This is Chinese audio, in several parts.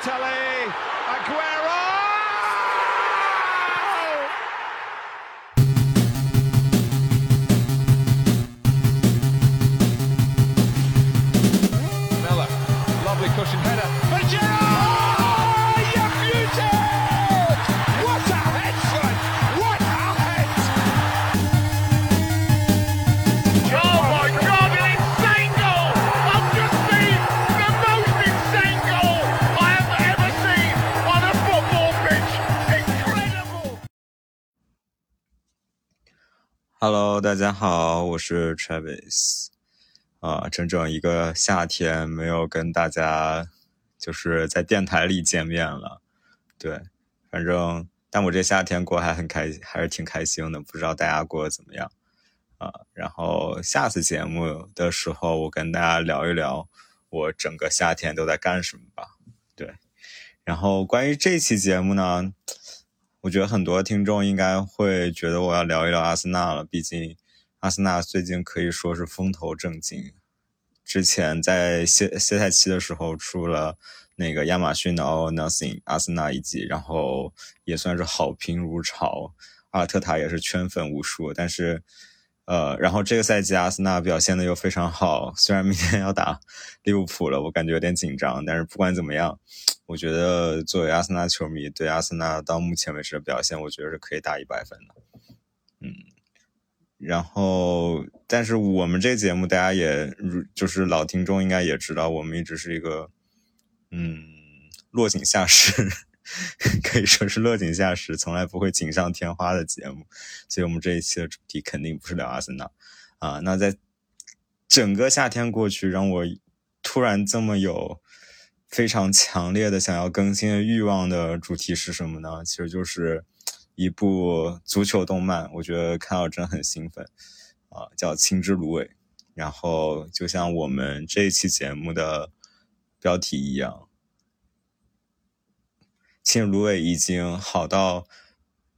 Balotelli, Aguero! Hello，大家好，我是 Travis。啊、整整一个夏天没有跟大家就是在电台里见面了。对，反正但我这夏天过还很开心，还是挺开心的。不知道大家过得怎么样啊、然后下次节目的时候，我跟大家聊一聊我整个夏天都在干什么吧。对，然后关于这期节目呢，我觉得很多听众应该会觉得我要聊一聊阿森纳了，毕竟阿森纳最近可以说是风头正劲。之前在歇歇赛期的时候出了那个亚马逊的《All Nothing》阿森纳一季，然后也算是好评如潮，阿尔特塔也是圈粉无数。但是，呃，然后这个赛季阿森纳表现的又非常好，虽然明天要打 利物浦了，我感觉有点紧张，但是不管怎么样，我觉得作为阿森纳球迷，对阿森纳到目前为止的表现，我觉得是可以打一百分的。嗯，然后，但是我们这节目大家也如就是老听众应该也知道，我们一直是一个嗯落井下石，可以说是落井下石，从来不会锦上添花的节目。所以，我们这一期的主题肯定不是聊阿森纳啊。那在整个夏天过去，让我突然这么有非常强烈的想要更新的欲望的主题是什么呢？其实就是一部足球动漫，我觉得看到真的很兴奋啊，叫《青之芦苇》。然后就像我们这一期节目的标题一样，《青之芦苇》已经好到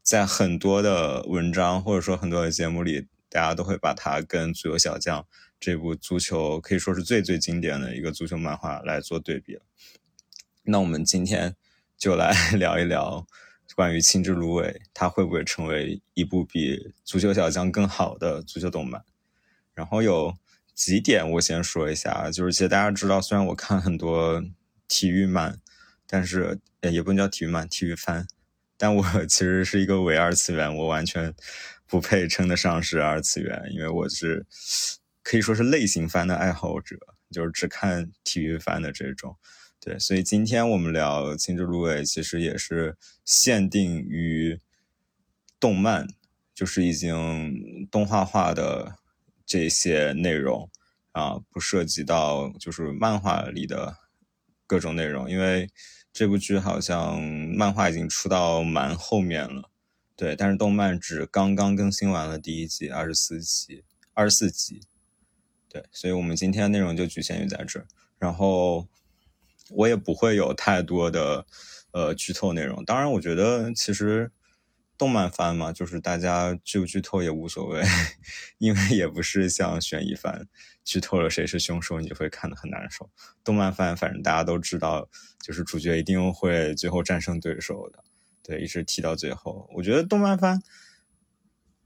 在很多的文章或者说很多的节目里，大家都会把它跟《足球小将》这部足球可以说是最最经典的一个足球漫画来做对比。那我们今天就来 聊一聊关于《青之芦苇》，它会不会成为一部比《足球小将》更好的足球动漫？然后有几点我先说一下，就是其实大家知道，虽然我看很多体育漫，但是也不能叫体育漫，体育番，但我 其实是一个伪二次元，我完全不配称得上是二次元，因为我是可以说是类型番的爱好者，就是只看体育番的这种。对，所以今天我们聊《青之芦苇》，其实也是限定于动漫，就是已经动画化的这些内容啊，不涉及到就是漫画里的各种内容，因为这部剧好像漫画已经出到蛮后面了，对，但是动漫只刚刚更新完了第一季，二十四集，二十四集，对，所以我们今天内容就局限于在这，然后我也不会有太多的呃剧透内容。当然，我觉得其实动漫番嘛，就是大家剧不剧透也无所谓，因为也不是像悬疑番，剧透了谁是凶手，你就会看得很难受。动漫番反正大家都知道，就是主角一定会最后战胜对手的，对，一直踢到最后。我觉得动漫番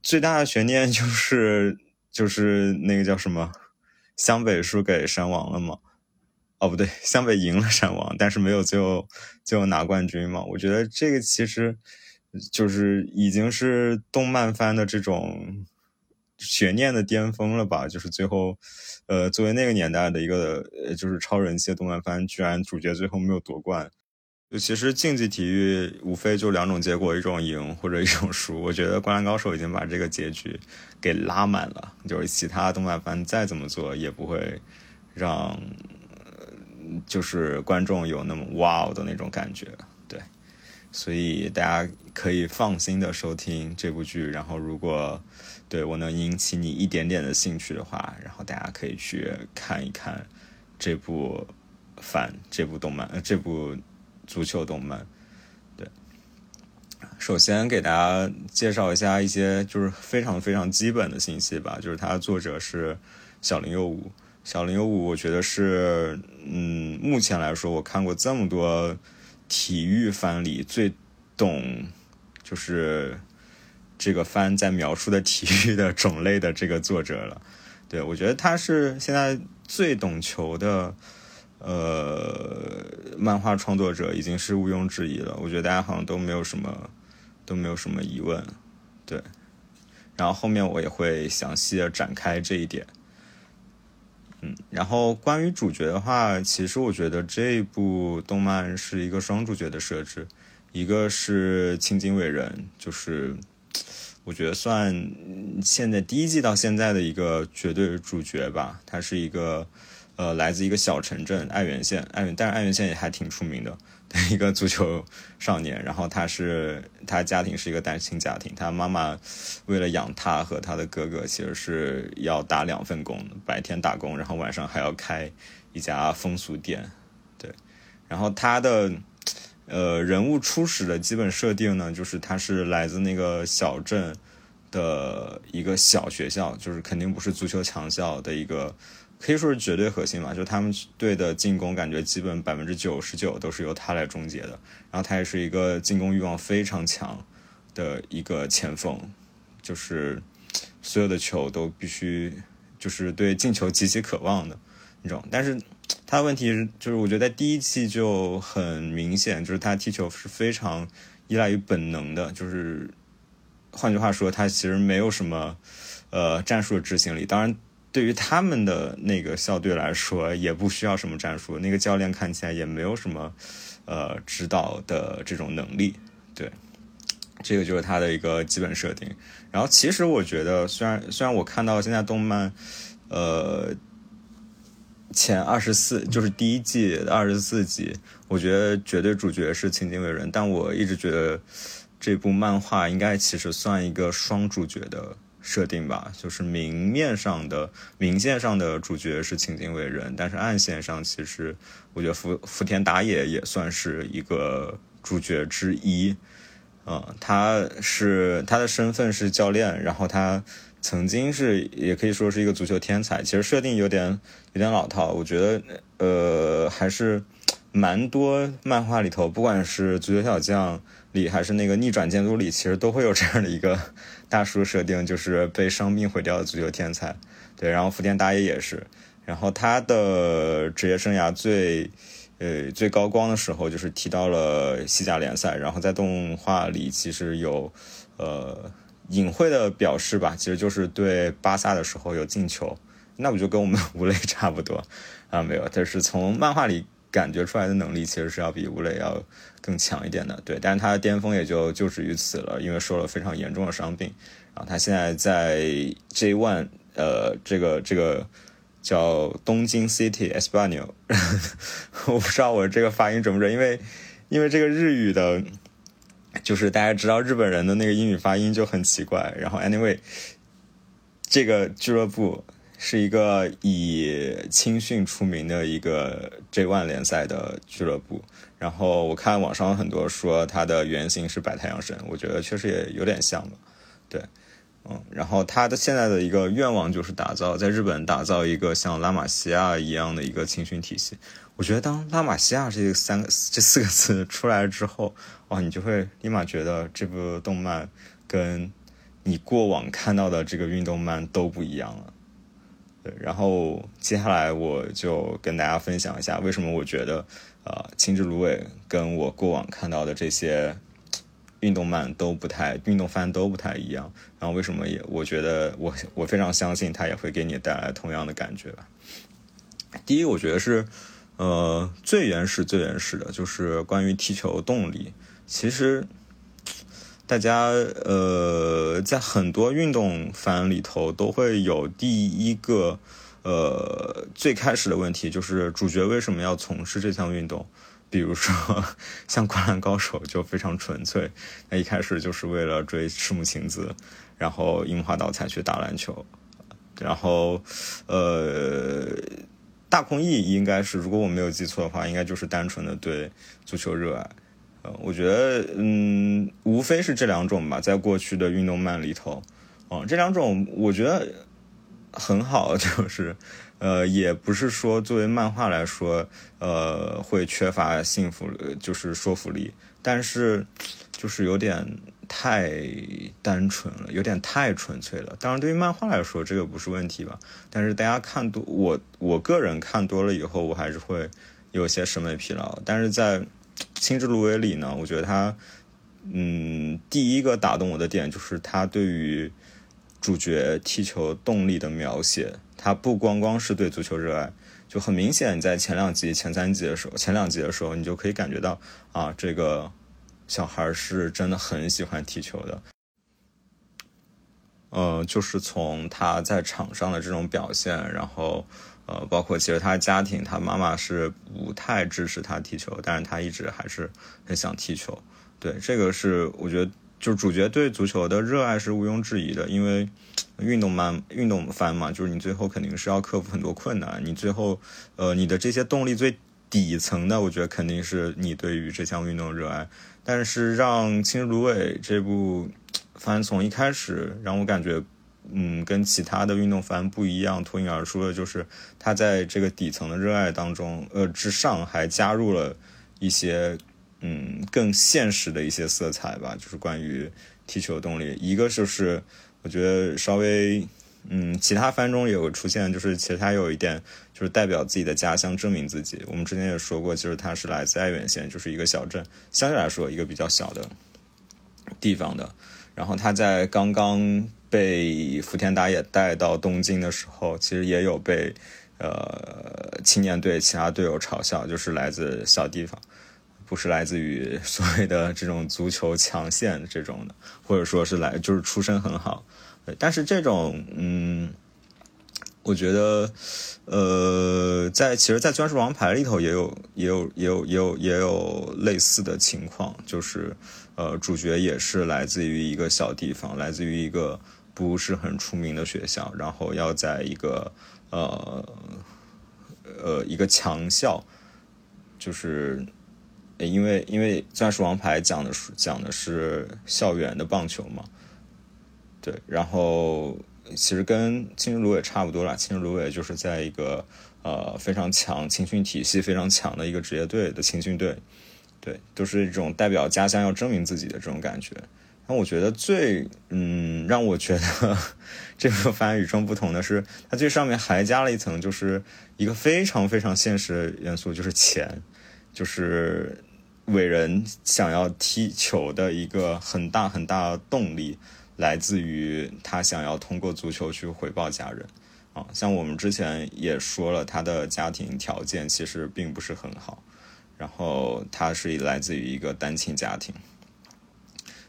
最大的悬念就是就是那个叫什么，湘北输给山王了嘛。哦，不对，湘北赢了山王，但是没有最后最后拿冠军嘛。我觉得这个其实就是已经是动漫番的这种悬念的巅峰了吧？就是最后，呃，作为那个年代的一个，就是超人气的动漫番，居然主角最后没有夺冠。就其实竞技体育无非就两种结果，一种赢或者一种输。我觉得《灌篮高手》已经把这个结局给拉满了，就是其他动漫番再怎么做也不会让。就是观众有那么哇哦的那种感觉，所以大家可以放心的收听这部剧。然后，如果对我能引起你一点点的兴趣的话，然后大家可以去看一看这部番、这部动漫、这部足球动漫。对，首先给大家介绍一下一些就是非常非常基本的信息吧，就是它的作者是小林佑吾。小林有五，我觉得是，嗯，目前来说，我看过这么多体育番里最懂，就是这个番在描述的体育的种类的这个作者了。对我觉得他是现在最懂球的，呃，漫画创作者已经是毋庸置疑了。我觉得大家好像都没有什么都没有什么疑问，对。然后后面我也会详细的展开这一点。然后关于主角的话，其实我觉得这一部动漫是一个双主角的设置，一个是青井伟人，就是我觉得算现在第一季到现在的一个绝对主角吧。他是一个呃来自一个小城镇爱媛县，爱媛，但是爱媛县也还挺出名的。一个足球少年，然后他是他家庭是一个单亲家庭，他妈妈为了养他和他的哥哥，其实是要打两份工，白天打工，然后晚上还要开一家风俗店，对。然后他的呃人物初始的基本设定呢，就是他是来自那个小镇的一个小学校，就是肯定不是足球强校的一个。可以说是绝对核心嘛，就他们队的进攻，感觉基本百分之九十九都是由他来终结的。然后他也是一个进攻欲望非常强的一个前锋，就是所有的球都必须就是对进球极其渴望的那种。但是他的问题是，就是我觉得在第一期就很明显，就是他踢球是非常依赖于本能的，就是换句话说，他其实没有什么呃战术的执行力。当然。对于他们的那个校队来说，也不需要什么战术。那个教练看起来也没有什么，呃，指导的这种能力。对，这个就是他的一个基本设定。然后，其实我觉得，虽然虽然我看到现在动漫，呃，前二十四就是第一季二十四集，我觉得绝对主角是青井伟人，但我一直觉得这部漫画应该其实算一个双主角的。设定吧，就是明面上的明线上的主角是青井伟人，但是暗线上其实我觉得福福田打野也算是一个主角之一。嗯，他是他的身份是教练，然后他曾经是也可以说是一个足球天才。其实设定有点有点老套，我觉得呃还是蛮多漫画里头，不管是足球小将里还是那个逆转监督里，其实都会有这样的一个。大叔设定就是被伤病毁掉的足球天才，对，然后福田打野也是，然后他的职业生涯最，呃最高光的时候就是提到了西甲联赛，然后在动画里其实有，呃隐晦的表示吧，其实就是对巴萨的时候有进球，那不就跟我们 吴磊差不多啊？没有，但是从漫画里。感觉出来的能力其实是要比吴磊要更强一点的，对，但是他的巅峰也就就止于此了，因为受了非常严重的伤病。然后他现在在 J One，呃，这个这个叫东京 City Espanol，我不知道我这个发音准不准，因为因为这个日语的，就是大家知道日本人的那个英语发音就很奇怪。然后 Anyway，这个俱乐部。是一个以青训出名的一个 J One 联赛的俱乐部，然后我看网上很多说它的原型是白太阳神，我觉得确实也有点像吧，对，嗯，然后他的现在的一个愿望就是打造在日本打造一个像拉玛西亚一样的一个青训体系。我觉得当拉玛西亚这三个这四个字出来之后，哇，你就会立马觉得这部动漫跟你过往看到的这个运动漫都不一样了。然后接下来我就跟大家分享一下，为什么我觉得，呃，青之芦苇跟我过往看到的这些运动漫都不太、运动番都不太一样。然后为什么也我觉得我我非常相信它也会给你带来同样的感觉吧。第一，我觉得是，呃，最原始、最原始的就是关于踢球动力。其实。大家呃，在很多运动番里头都会有第一个呃最开始的问题，就是主角为什么要从事这项运动？比如说像《灌篮高手》就非常纯粹，那一开始就是为了追赤木晴子，然后樱花道才去打篮球。然后呃，大空翼应该是，如果我没有记错的话，应该就是单纯的对足球热爱。我觉得，嗯，无非是这两种吧，在过去的运动漫里头，哦，这两种我觉得很好，就是呃，也不是说作为漫画来说，呃，会缺乏幸福，就是说服力，但是就是有点太单纯了，有点太纯粹了。当然，对于漫画来说，这个不是问题吧？但是大家看多，我我个人看多了以后，我还是会有些审美疲劳。但是在《青之芦苇》里呢，我觉得他，嗯，第一个打动我的点就是他对于主角踢球动力的描写。他不光光是对足球热爱，就很明显，在前两集、前三集的时候，前两集的时候，你就可以感觉到啊，这个小孩是真的很喜欢踢球的。呃，就是从他在场上的这种表现，然后呃，包括其实他家庭，他妈妈是不太支持他踢球，但是他一直还是很想踢球。对，这个是我觉得。就是主角对足球的热爱是毋庸置疑的，因为运动嘛，运动番嘛，就是你最后肯定是要克服很多困难。你最后，呃，你的这些动力最底层的，我觉得肯定是你对于这项运动热爱。但是让《青芦苇》这部 番从一开始让我感觉，嗯，跟其他的运动番不一样，脱颖而出的就是他在这个底层的热爱当中，呃，之上还加入了一些。嗯，更现实的一些色彩吧，就是关于踢球动力。一个就是，我觉得稍微，嗯，其他番中也有出现，就是其实他有一点，就是代表自己的家乡，证明自己。我们之前也说过，就是他是来自爱媛县，就是一个小镇，相对来说一个比较小的地方的。然后他在刚刚被福田打野带到东京的时候，其实也有被呃青年队其他队友嘲笑，就是来自小地方。不是来自于所谓的这种足球强县这种的，或者说是来就是出身很好，但是这种嗯，我觉得呃，在其实，在钻石王牌里头也有也有也有也有也有类似的情况，就是呃，主角也是来自于一个小地方，来自于一个不是很出名的学校，然后要在一个呃呃一个强校，就是。因为因为《钻石王牌》讲的是讲的是校园的棒球嘛，对，然后其实跟《青之芦苇》差不多了，《青之芦苇》就是在一个呃非常强青训体系非常强的一个职业队的青训队，对，都是一种代表家乡要证明自己的这种感觉。那我觉得最嗯让我觉得这个番与众不同的是，它最上面还加了一层，就是一个非常非常现实的元素，就是钱，就是。伟人想要踢球的一个很大很大的动力，来自于他想要通过足球去回报家人。啊，像我们之前也说了，他的家庭条件其实并不是很好，然后他是来自于一个单亲家庭，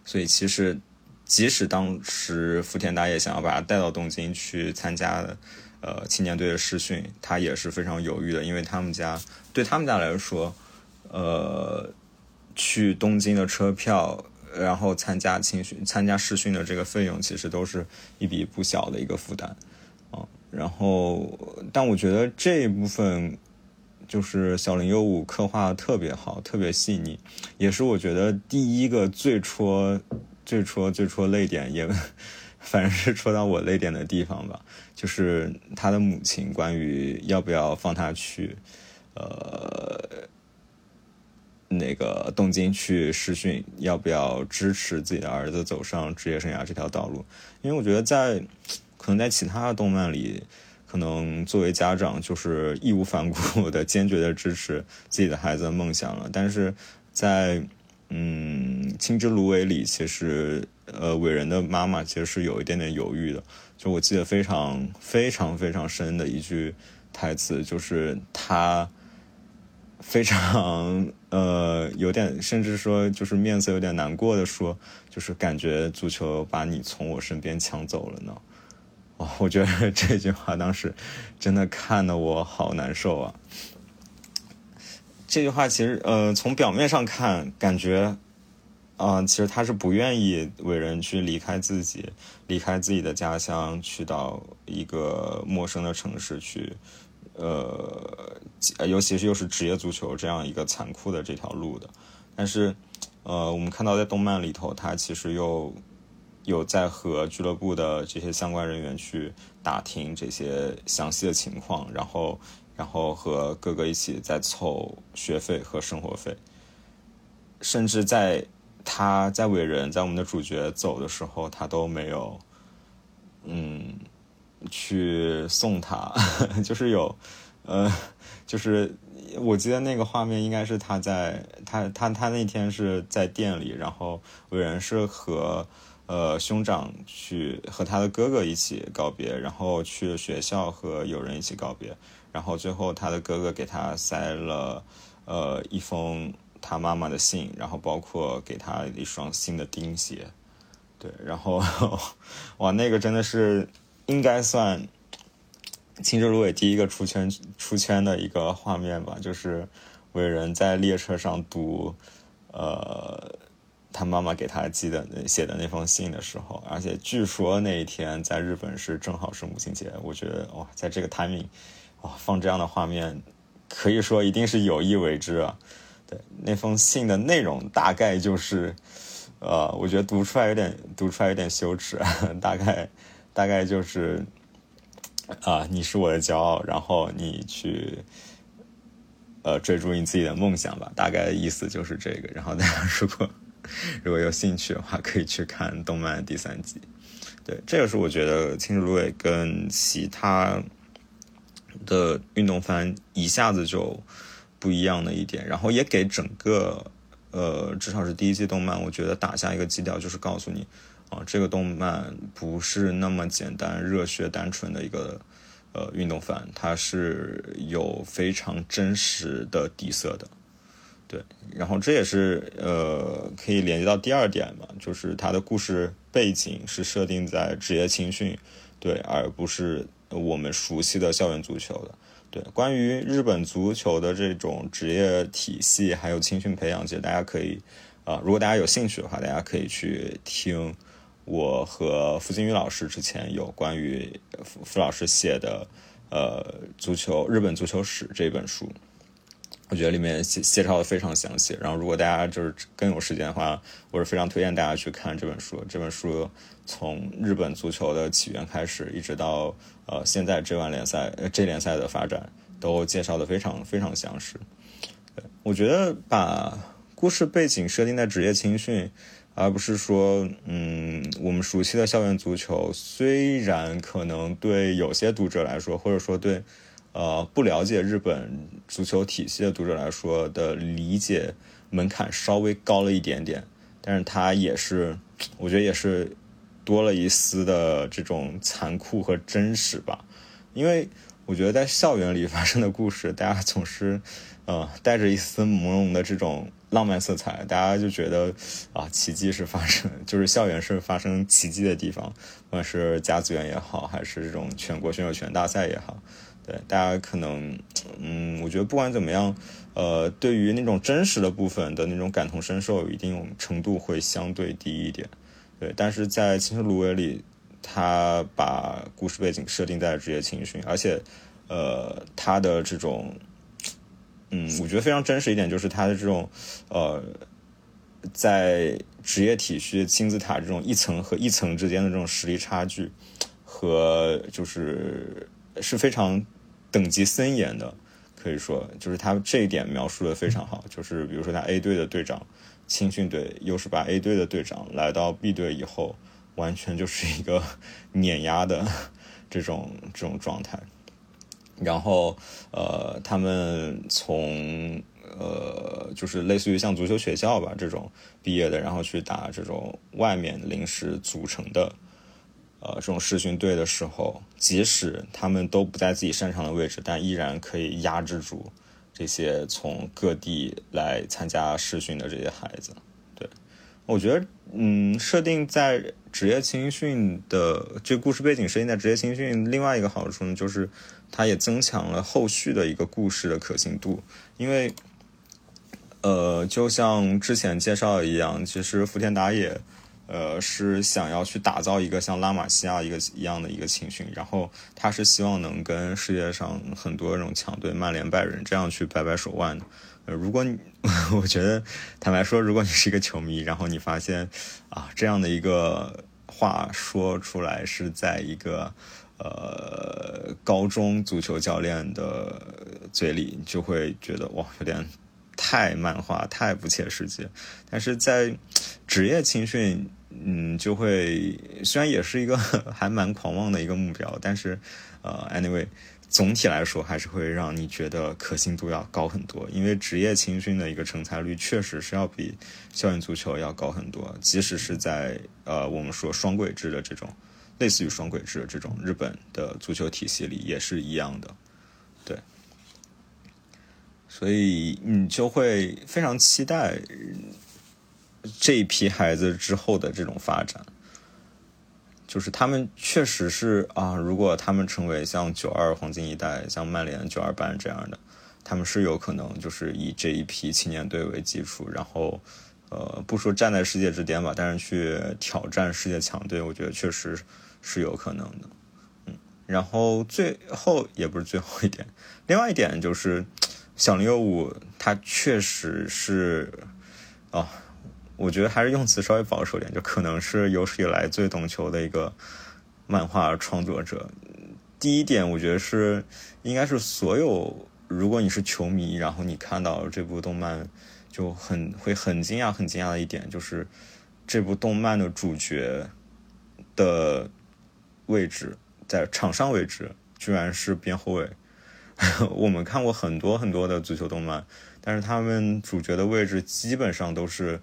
所以其实即使当时福田大业想要把他带到东京去参加呃青年队的试训，他也是非常犹豫的，因为他们家对他们家来说，呃。去东京的车票，然后参加青训、参加试训的这个费用，其实都是一笔不小的一个负担，啊，然后，但我觉得这一部分就是小林优武刻画特别好，特别细腻，也是我觉得第一个最戳、最戳、最戳泪点，也 反正是戳到我泪点的地方吧，就是他的母亲关于要不要放他去，呃。那个东京去试训，要不要支持自己的儿子走上职业生涯这条道路？因为我觉得在可能在其他的动漫里，可能作为家长就是义无反顾的、坚决的支持自己的孩子的梦想了。但是在嗯《青之芦苇》里，其实呃伟人的妈妈其实是有一点点犹豫的。就我记得非常非常非常深的一句台词，就是他。非常呃，有点甚至说就是面色有点难过的说，就是感觉足球把你从我身边抢走了呢。哦，我觉得这句话当时真的看得我好难受啊。这句话其实呃，从表面上看，感觉啊，其实他是不愿意伟人去离开自己，离开自己的家乡，去到一个陌生的城市去。呃，尤其是又是职业足球这样一个残酷的这条路的，但是，呃，我们看到在动漫里头，他其实又有在和俱乐部的这些相关人员去打听这些详细的情况，然后然后和哥哥一起在凑学费和生活费，甚至在他在伟人在我们的主角走的时候，他都没有嗯去送他，就是有呃就是。我记得那个画面应该是他在他他他那天是在店里，然后伟人是和呃兄长去和他的哥哥一起告别，然后去学校和友人一起告别，然后最后他的哥哥给他塞了呃一封他妈妈的信，然后包括给他一双新的钉鞋，对，然后 哇那个真的是应该算。青之芦苇第一个出圈出圈的一个画面吧，就是伟人在列车上读，呃，他妈妈给他寄的写的那封信的时候，而且据说那一天在日本是正好是母亲节，我觉得哇，在这个 timing，哇，放这样的画面，可以说一定是有意为之啊。对，那封信的内容大概就是，呃，我觉得读出来有点读出来有点羞耻，大概大概就是。啊，你是我的骄傲，然后你去，呃，追逐你自己的梦想吧。大概意思就是这个。然后大家如果如果有兴趣的话，可以去看动漫第三集。对，这个是我觉得《青之芦苇》跟其他的运动番一下子就不一样的一点，然后也给整个呃，至少是第一季动漫，我觉得打下一个基调，就是告诉你。啊，这个动漫不是那么简单、热血、单纯的一个呃运动番，它是有非常真实的底色的。对，然后这也是呃可以连接到第二点嘛，就是它的故事背景是设定在职业青训，对，而不是我们熟悉的校园足球的。对，关于日本足球的这种职业体系还有青训培养，其实大家可以啊，如果大家有兴趣的话，大家可以去听。我和付金宇老师之前有关于付付老师写的呃足球日本足球史这本书，我觉得里面介介绍的非常详细。然后如果大家就是更有时间的话，我是非常推荐大家去看这本书。这本书从日本足球的起源开始，一直到呃现在这万联赛这联赛的发展，都介绍的非常非常详实。我觉得把故事背景设定在职业青训。而不是说，嗯，我们熟悉的校园足球，虽然可能对有些读者来说，或者说对，呃，不了解日本足球体系的读者来说的理解门槛稍微高了一点点，但是它也是，我觉得也是多了一丝的这种残酷和真实吧，因为我觉得在校园里发生的故事，大家总是，呃，带着一丝朦胧的这种。浪漫色彩，大家就觉得啊，奇迹是发生，就是校园是发生奇迹的地方，不管是甲子园也好，还是这种全国选手权大赛也好，对大家可能，嗯，我觉得不管怎么样，呃，对于那种真实的部分的那种感同身受，一定程度会相对低一点，对。但是在《青春芦苇》里，他把故事背景设定在职业青训，而且，呃，他的这种。嗯，我觉得非常真实一点就是他的这种，呃，在职业体系金字塔这种一层和一层之间的这种实力差距，和就是是非常等级森严的，可以说就是他这一点描述的非常好。就是比如说他 A 队的队长青训队，又是把 A 队的队长来到 B 队以后，完全就是一个碾压的这种这种状态。然后，呃，他们从呃，就是类似于像足球学校吧这种毕业的，然后去打这种外面临时组成的，呃，这种试训队的时候，即使他们都不在自己擅长的位置，但依然可以压制住这些从各地来参加试训的这些孩子。对，我觉得，嗯，设定在职业青训的这个故事背景设定在职业青训，另外一个好处呢，就是。它也增强了后续的一个故事的可信度，因为，呃，就像之前介绍一样，其实福田打野，呃，是想要去打造一个像拉玛西亚一个一样的一个青训，然后他是希望能跟世界上很多这种强队曼联、拜仁这样去掰掰手腕的。呃，如果你，我觉得坦白说，如果你是一个球迷，然后你发现啊这样的一个话说出来是在一个呃高中足球教练的嘴里，就会觉得哇，有点太漫画，太不切实际。但是在职业青训，嗯，就会虽然也是一个 还蛮狂妄的一个目标，但是呃，anyway。总体来说，还是会让你觉得可信度要高很多，因为职业青训的一个成才率确实是要比校园足球要高很多，即使是在呃我们说双轨制的这种，类似于双轨制这种日本的足球体系里也是一样的，对，所以你就会非常期待这一批孩子之后的这种发展。就是他们确实是啊，如果他们成为像九二黄金一代、像曼联九二班这样的，他们是有可能就是以这一批青年队为基础，然后呃，不说站在世界之巅吧，但是去挑战世界强队，我觉得确实是有可能的。嗯，然后最后也不是最后一点，另外一点就是小零五，他确实是啊。我觉得还是用词稍微保守点，就可能是有史以来最懂球的一个漫画创作者。第一点，我觉得是应该是所有如果你是球迷，然后你看到这部动漫，就很会很惊讶、很惊讶的一点，就是这部动漫的主角的位置在场上位置居然是边后卫。我们看过很多很多的足球动漫，但是他们主角的位置基本上都是。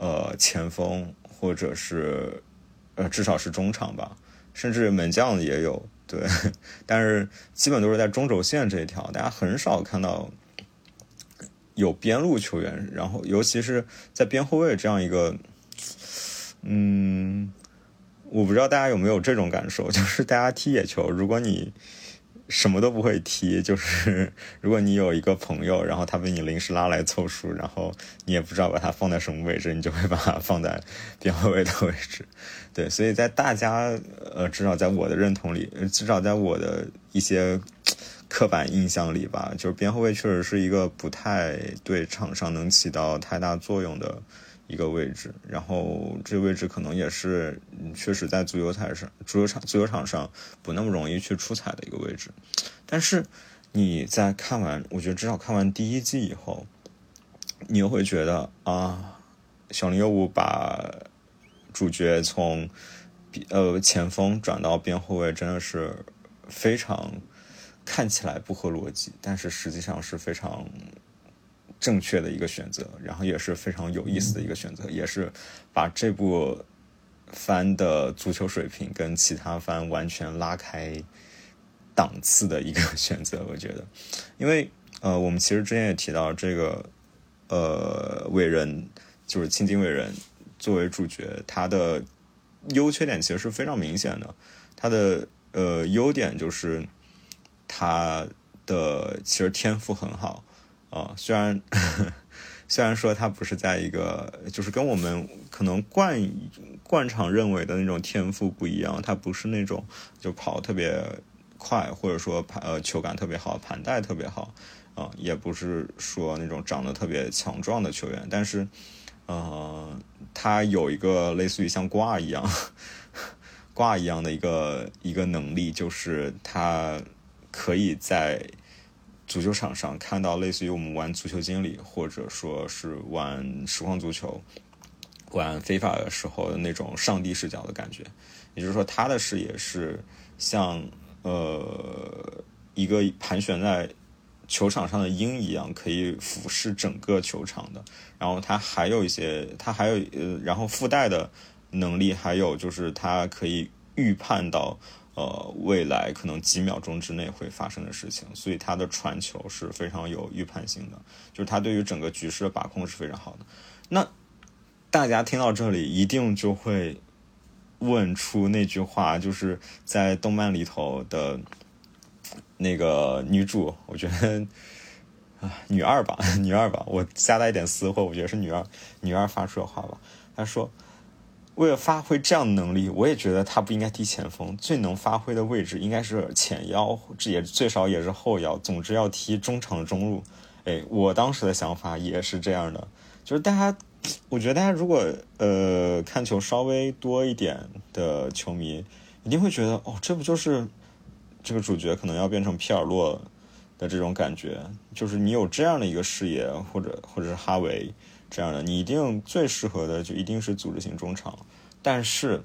呃，前锋或者是呃，至少是中场吧，甚至门将也有对，但是基本都是在中轴线这一条，大家很少看到有边路球员，然后尤其是在边后卫这样一个，嗯，我不知道大家有没有这种感受，就是大家踢野球，如果你。什么都不会踢，就是 如果你有一个朋友，然后他被你临时拉来凑数，然后你也不知道把他放在什么位置，你就会把他放在边后卫的位置。对，所以在大家呃，至少在我的认同里，至少在我的一些刻板印象里吧，就是边后卫确实是一个不太对场上能起到太大作用的。一个位置，然后这个位置可能也是确实在足球台上、足球场、足球场上不那么容易去出彩的一个位置。但是你在看完，我觉得至少看完第一季以后，你又会觉得啊，小林优武把主角从呃前锋转到边后卫，真的是非常看起来不合逻辑，但是实际上是非常。正确的一个选择，然后也是非常有意思的一个选择，也是把这部番的足球水平跟其他番完全拉开档次的一个 选择。我觉得，因为呃，我们其实之前也提到这个呃伟人，就是青金伟人作为主角，他的优缺点其实是非常明显的。他的呃优点就是他的其实天赋很好。啊，虽然 虽然说他不是在一个，就是跟我们可能惯惯常认为的那种天赋不一样，他不是那种就跑特别快，或者说盘呃球感特别好，盘带特别好啊，也不是说那种长得特别强壮的球员，但是呃，他有一个类似于像挂一样 挂一样的一个一个能力，就是他可以在。足球场上看到类似于我们玩足球经理，或者说是玩实况足球、玩非法的时候的那种上帝视角的感觉，也就是说，他的视野是像呃一个盘旋在球场上的鹰一样，可以俯视整个球场的。然后他还有一些，他还有呃，然后附带的能力，还有就是他可以预判到。呃，未来可能几秒钟之内会发生的事情，所以他的传球是非常有预判性的，就是他对于整个局势的把控是非常好的。那大家听到这里，一定就会问出那句话，就是在动漫里头的那个女主，我觉得啊，女二吧，女二吧，我加带一点私货，我觉得是女二，女二发出的话吧，她说。为了发挥这样的能力，我也觉得他不应该踢前锋，最能发挥的位置应该是前腰，这也最少也是后腰，总之要踢中场的中路。哎，我当时的想法也是这样的，就是大家我觉得大家如果呃看球稍微多一点的球迷，一定会觉得哦，这不就是这个主角可能要变成皮尔洛的这种感觉？就是你有这样的一个视野，或者或者是哈维这样的，你一定最适合的就一定是组织型中场。但是，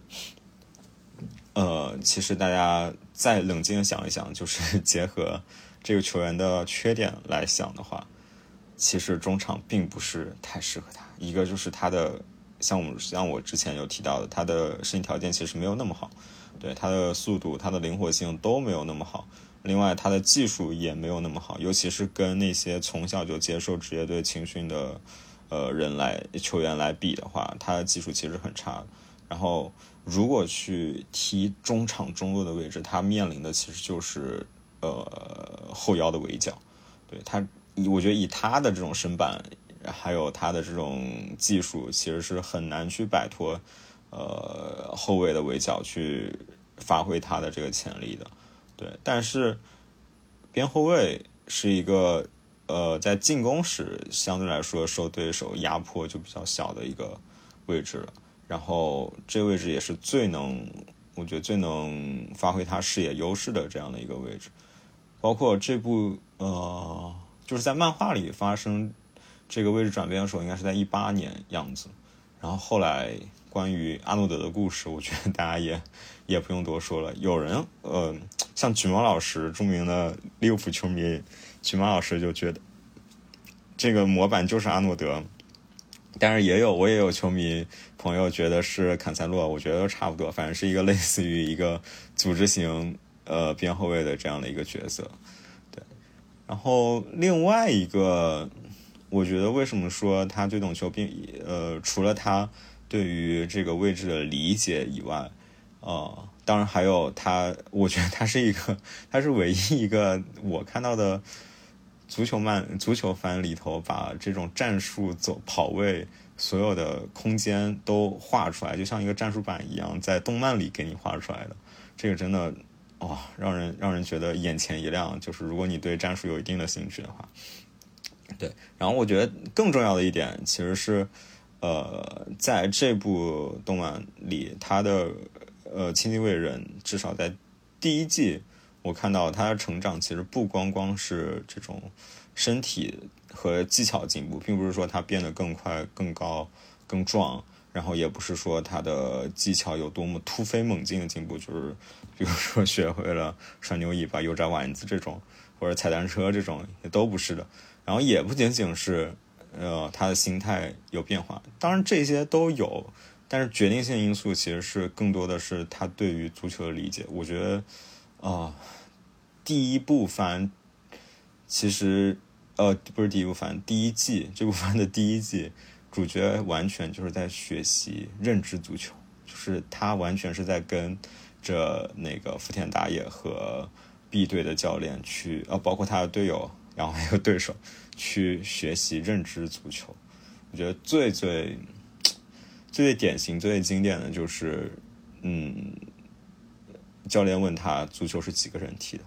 呃，其实大家再冷静想一想，就是 结合这个球员的缺点来想的话，其实中场并不是太适合他。一个就是他的，像我像我之前有提到的，他的身体条件其实没有那么好，对他的速度、他的灵活性都没有那么好。另外，他的技术也没有那么好，尤其是跟那些从小就接受职业队青训的呃人来球员来比的话，他的技术其实很差。然后，如果去踢中场中路的位置，他面临的其实就是呃后腰的围剿。对他，我觉得以他的这种身板。还有他的这种技术，其实是很难去摆脱，呃，后卫的围剿去发挥他的这个潜力的，对。但是边后卫是一个，呃，在进攻时相对来说受对手压迫就比较小的一个位置了。然后这个位置也是最能，我觉得最能发挥他视野优势的这样的一个位置。包括这部，呃，就是在漫画里发生。这个位置转变的时候应该是在一八年样子，然后后来关于阿诺德的故事，我觉得大家也也不用多说了。有人呃，像橘猫老师，著名的利物浦球迷，橘猫老师就觉得这个模板就是阿诺德，但是也有我也有球迷朋友觉得是坎塞洛，我觉得都差不多，反正是一个类似于一个组织型呃边后卫的这样的一个角色。对，然后另外一个。我觉得为什么说他最懂球，并呃，除了他对于这个位置的理解以外，呃，当然还有他，我觉得他是一个，他是唯一一个我看到的足球漫足球番里头把这种战术走跑位所有的空间都画出来，就像一个战术板一样，在动漫里给你画出来的，这个真的哦，让人让人觉得眼前一亮。就是如果你对战术有一定的兴趣的话。对，然后我觉得更重要的一点其实是，呃，在这部动漫里，他的呃亲近卫人至少在第一季，我看到他的成长其实不光光是这种身体和技巧进步，并不是说他变得更快、更高、更壮，然后也不是说他的技巧有多么突飞猛进的进步，就是比如说学会了甩牛尾巴、油炸丸子这种，或者踩单车这种，也都不是的。然后也不仅仅是，呃，他的心态有变化，当然这些都有，但是决定性因素其实是更多的是他对于足球的理解。我觉得，啊，第一部番，其实，呃，不是第一部番，第一季这部番的第一季，主角完全就是在学习认知足球，就是他完全是在跟着那个福田打野和 B 队的教练去，呃，包括他的队友。然后还有对手去学习认知足球，我觉得最最最最典型、最最经典的就是，嗯，教练问他足球是几个人踢的，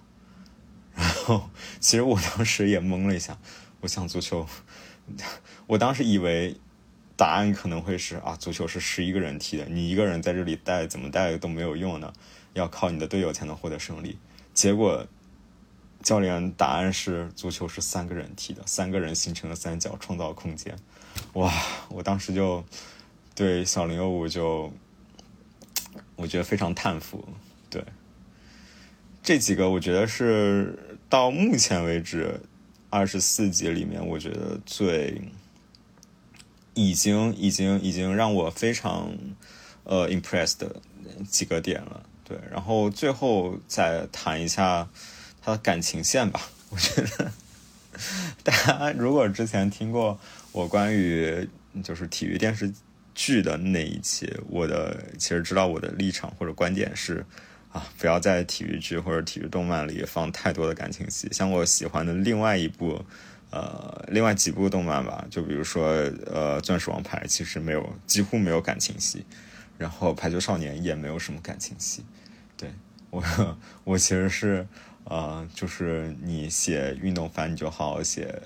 然后其实我当时也懵了一下，我想足球，我当时以为答案可能会是啊，足球是十一个人踢的，你一个人在这里带怎么带都没有用呢，要靠你的队友才能获得胜利，结果。教练答案是足球是三个人踢的，三个人形成了三角，创造空间。哇！我当时就对小林优武就我觉得非常叹服。对这几个，我觉得是到目前为止二十四集里面，我觉得最已经已经已经让我非常呃 impressed 的几个点了。对，然后最后再谈一下。他的感情线吧，我觉得大家如果之前听过我关于就是体育电视剧的那一期，我的其实知道我的立场或者观点是啊，不要在体育剧或者体育动漫里放太多的感情戏。像我喜欢的另外一部呃，另外几部动漫吧，就比如说呃，《钻石王牌》其实没有几乎没有感情戏，然后《排球少年》也没有什么感情戏。对我，我其实是。呃，就是你写运动番，你就好好写，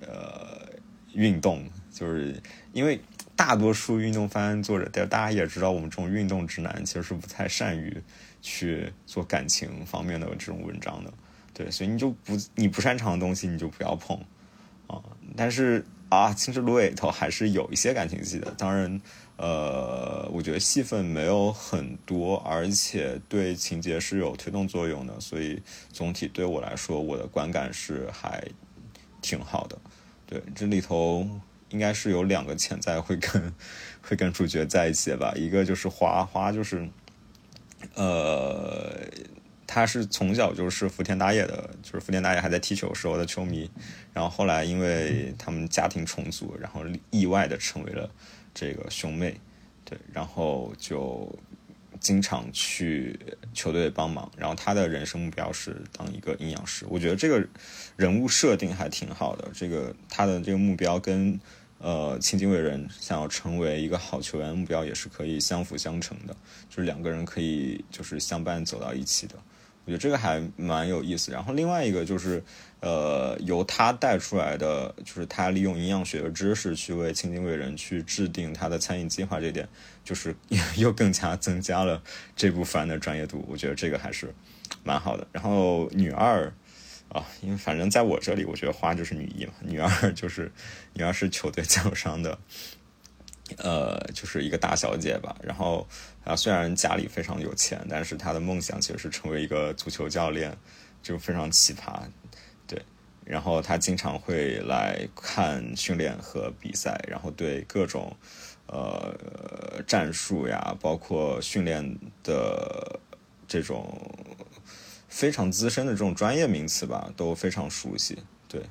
呃，运动，就是因为大多数运动番作者，大家也知道，我们这种运动直男其实是不太善于去做感情方面的这种文章的。对，所以你就不你不擅长的东西，你就不要碰啊。但是啊，《青之芦苇》头还是有一些感情戏的，当然。呃，我觉得戏份没有很多，而且对情节是有推动作用的，所以总体对我来说，我的观感是还挺好的。对，这里头应该是有两个潜在会跟 会跟主角在一起吧，一个就是花花，就是呃，他是从小就是福田打野的，就是福田打野还在踢球时候的球迷，然后后来因为他们家庭重组，然后意外的成为了。这个兄妹，对，然后就经常去球队帮忙。然后他的人生目标是当一个阴阳师。我觉得这个人物设定还挺好的。这个他的这个目标跟呃青井伟人想要成为一个好球员目标也是可以相辅相成的，就是两个人可以就是相伴走到一起的。我觉得这个还蛮有意思。然后另外一个就是，呃，由他带出来的，就是他利用营养学的知识去为青金贵人去制定他的餐饮计划，这点就是 又更加增加了这部番的专业度。我觉得这个还是蛮好的。然后女二啊，因为反正在我这里，我觉得花就是女一嘛，女二 就是女二是球队受伤的。呃，就是一个大小姐吧，然后啊，虽然家里非常有钱，但是她的梦想其实是成为一个足球教练，就非常奇葩，然后他经常会来看训练和比赛，然后对各种呃战术呀，包括训练的这种非常资深的这种专业名词吧，都非常熟悉，对。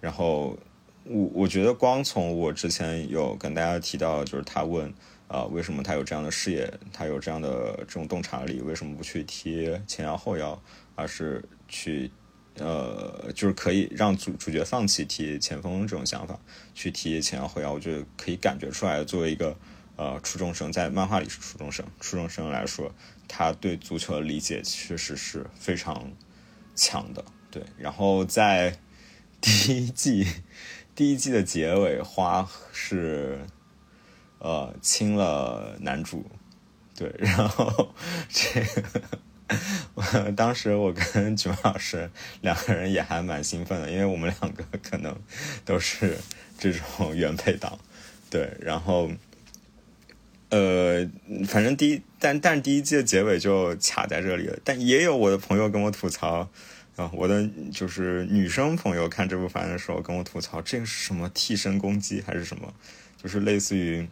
然后。我我觉得光从我之前有跟大家提到，就是他问啊，为什么他有这样的视野，他有这样的这种洞察力，为什么不去踢前腰后腰，而是去呃，就是可以让主主角放弃踢前锋这种想法，去踢前腰后腰，我觉得可以感觉出来，作为一个呃初中生，在漫画里是初中生，初中生来说，他对足球的理解确实是非常强的，对，然后在第一季。第一季的结尾，花是呃亲了男主，对，然后这个 我当时我跟九老师两个人也还蛮兴奋的，因为我们两个可能都是这种原配党，对，然后呃，反正第一但但第一季的结尾就卡在这里了，但也有我的朋友跟我吐槽。啊，我的就是女生朋友看这部番的时候跟我吐槽，这个是什么替身攻击还是什么？就是类似于，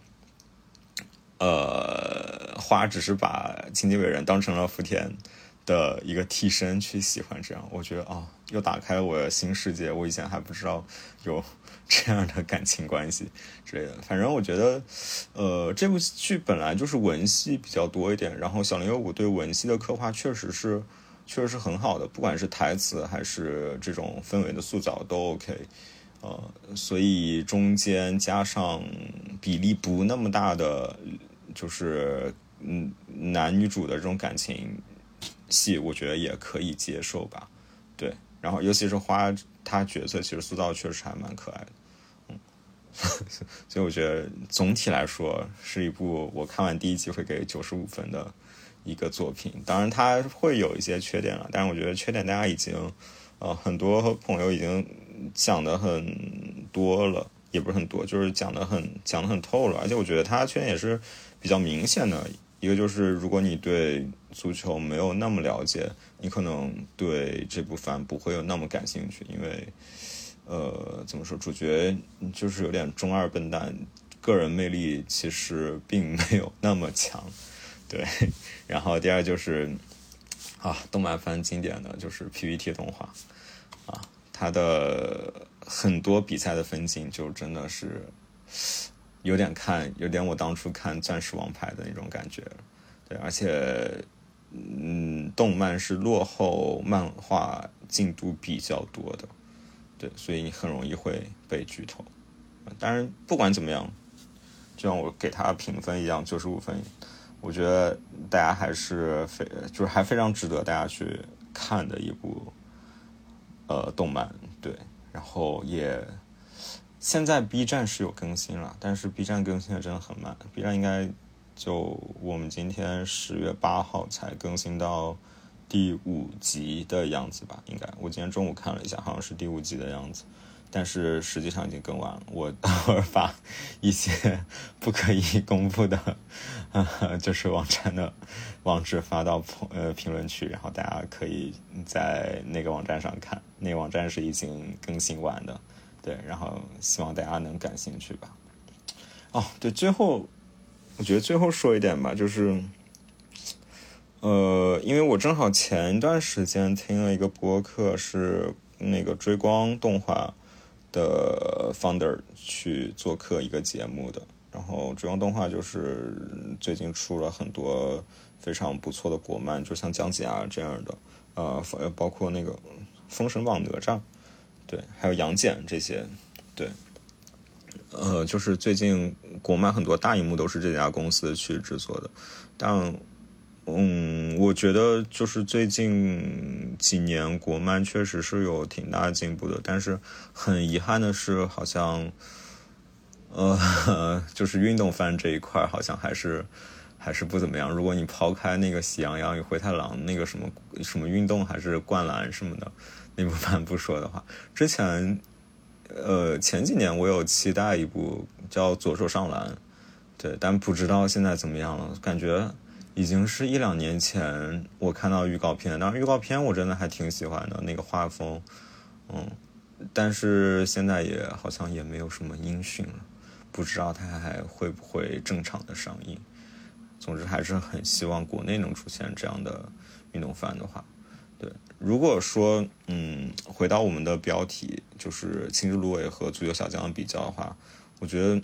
呃，花只是把青井伟人当成了福田的一个替身去喜欢这样，我觉得啊，又打开我的新世界，我以前还不知道有这样的感情关系之类的。反正我觉得，呃，这部剧本来就是文戏比较多一点，然后小林有武对文戏的刻画确实是。确实是很好的，不管是台词还是这种氛围的塑造都 OK，呃，所以中间加上比例不那么大的，就是嗯男女主的这种感情戏，我觉得也可以接受吧。对，然后尤其是花她角色，其实塑造确实还蛮可爱的，嗯，所以我觉得总体来说是一部我看完第一集会给九十五分的。一个作品，当然它会有一些缺点了，但是我觉得缺点大家已经，呃，很多朋友已经讲的很多了，也不是很多，就是讲的很讲的很透了，而且我觉得它缺点也是比较明显的，一个就是如果你对足球没有那么了解，你可能对这部番不会有那么感兴趣，因为，呃，怎么说，主角就是有点中二笨蛋，个人魅力其实并没有那么强。对，然后第二就是啊，动漫番经典的就是 PPT 动画啊，它的很多比赛的分镜就真的是有点看，有点我当初看《钻石王牌》的那种感觉。对，而且嗯，动漫是落后漫画进度比较多的，对，所以你很容易会被剧透。当然，不管怎么样，就像我给他评分一样，九十五分。我觉得大家还是非就是还非常值得大家去看的一部呃动漫，对，然后也现在 B 站是有更新了，但是 B 站更新的真的很慢。B 站应该就我们今天十月八号才更新到第五集的样子吧？应该我今天中午看了一下，好像是第五集的样子。但是实际上已经更完了。我待会儿把一些不可以公布的，就是网站的网址发到呃评论区，然后大家可以在那个网站上看。那个网站是已经更新完的，对。然后希望大家能感兴趣吧。哦，对，最后我觉得最后说一点吧，就是呃，因为我正好前一段时间听了一个播客，是那个追光动画。的 founder 去做客一个节目的，然后追光动画就是最近出了很多非常不错的国漫，就像姜子牙这样的，呃，包括那个《封神榜》哪吒，对，还有杨戬这些，对，呃，就是最近国漫很多大荧幕都是这家公司去制作的，但。嗯，我觉得就是最近几年国漫确实是有挺大进步的，但是很遗憾的是，好像，呃，就是运动番这一块好像还是还是不怎么样。如果你抛开那个《喜羊羊与灰太狼》那个什么什么运动还是灌篮什么的那部番不说的话，之前呃前几年我有期待一部叫《左手上篮》，对，但不知道现在怎么样了，感觉。已经是一两年前我看到预告片，当然预告片我真的还挺喜欢的，那个画风，嗯，但是现在也好像也没有什么音讯了，不知道它还会不会正常的上映。总之还是很希望国内能出现这样的运动番的话，对，如果说嗯回到我们的标题就是青之芦苇和足球小将比较的话，我觉得。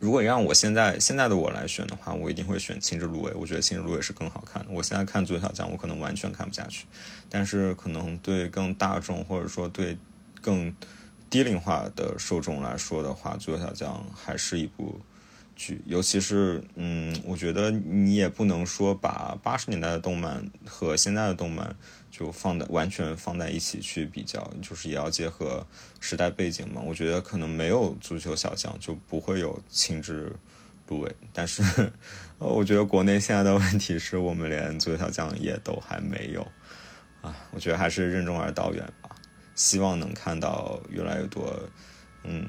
如果让我现在现在的我来选的话，我一定会选《青之芦苇》。我觉得《青之芦苇》是更好看的。我现在看《足球小将》，我可能完全看不下去。但是可能对更大众或者说对更低龄化的受众来说的话，《足球小将》还是一部。剧，尤其是，嗯，我觉得你也不能说把八十年代的动漫和现在的动漫就放在完全放在一起去比较，就是也要结合时代背景嘛。我觉得可能没有足球小将就不会有青之芦苇，但是，我觉得国内现在的问题是我们连足球小将也都还没有啊。我觉得还是任重而道远吧，希望能看到越来越多。嗯，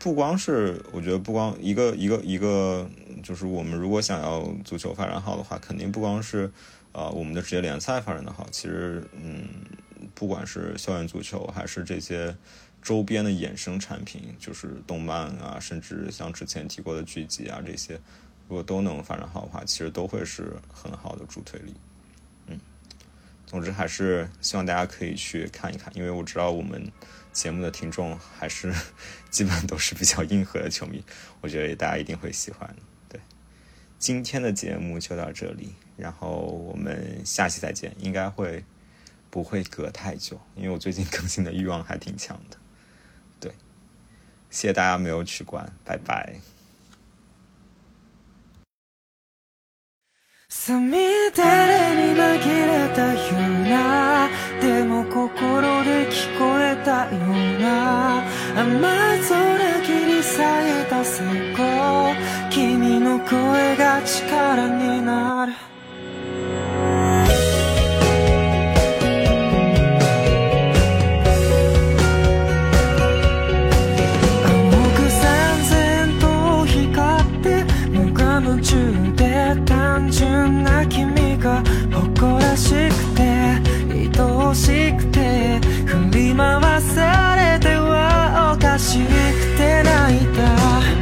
不光是我觉得不光一个一个一个，就是我们如果想要足球发展好的话，肯定不光是呃我们的职业联赛发展的好，其实嗯，不管是校园足球还是这些周边的衍生产品，就是动漫啊，甚至像之前提过的剧集啊这些，如果都能发展好的话，其实都会是很好的助推力。嗯，总之还是希望大家可以去看一看，因为我知道我们。节目的听众还是 基本都是比较硬核的球迷，我觉得大家一定会喜欢。对，今天的节目就到这里，然后我们下期再见，应该会不会隔太久？因为我最近更新的欲望还挺强的。对，谢谢大家没有取关，拜拜。でも心で聞こえたような雨空切り裂いた閃光君の声が力になる。単純な君が誇らしくて欲しくて振り回されてはおかしくて泣いた。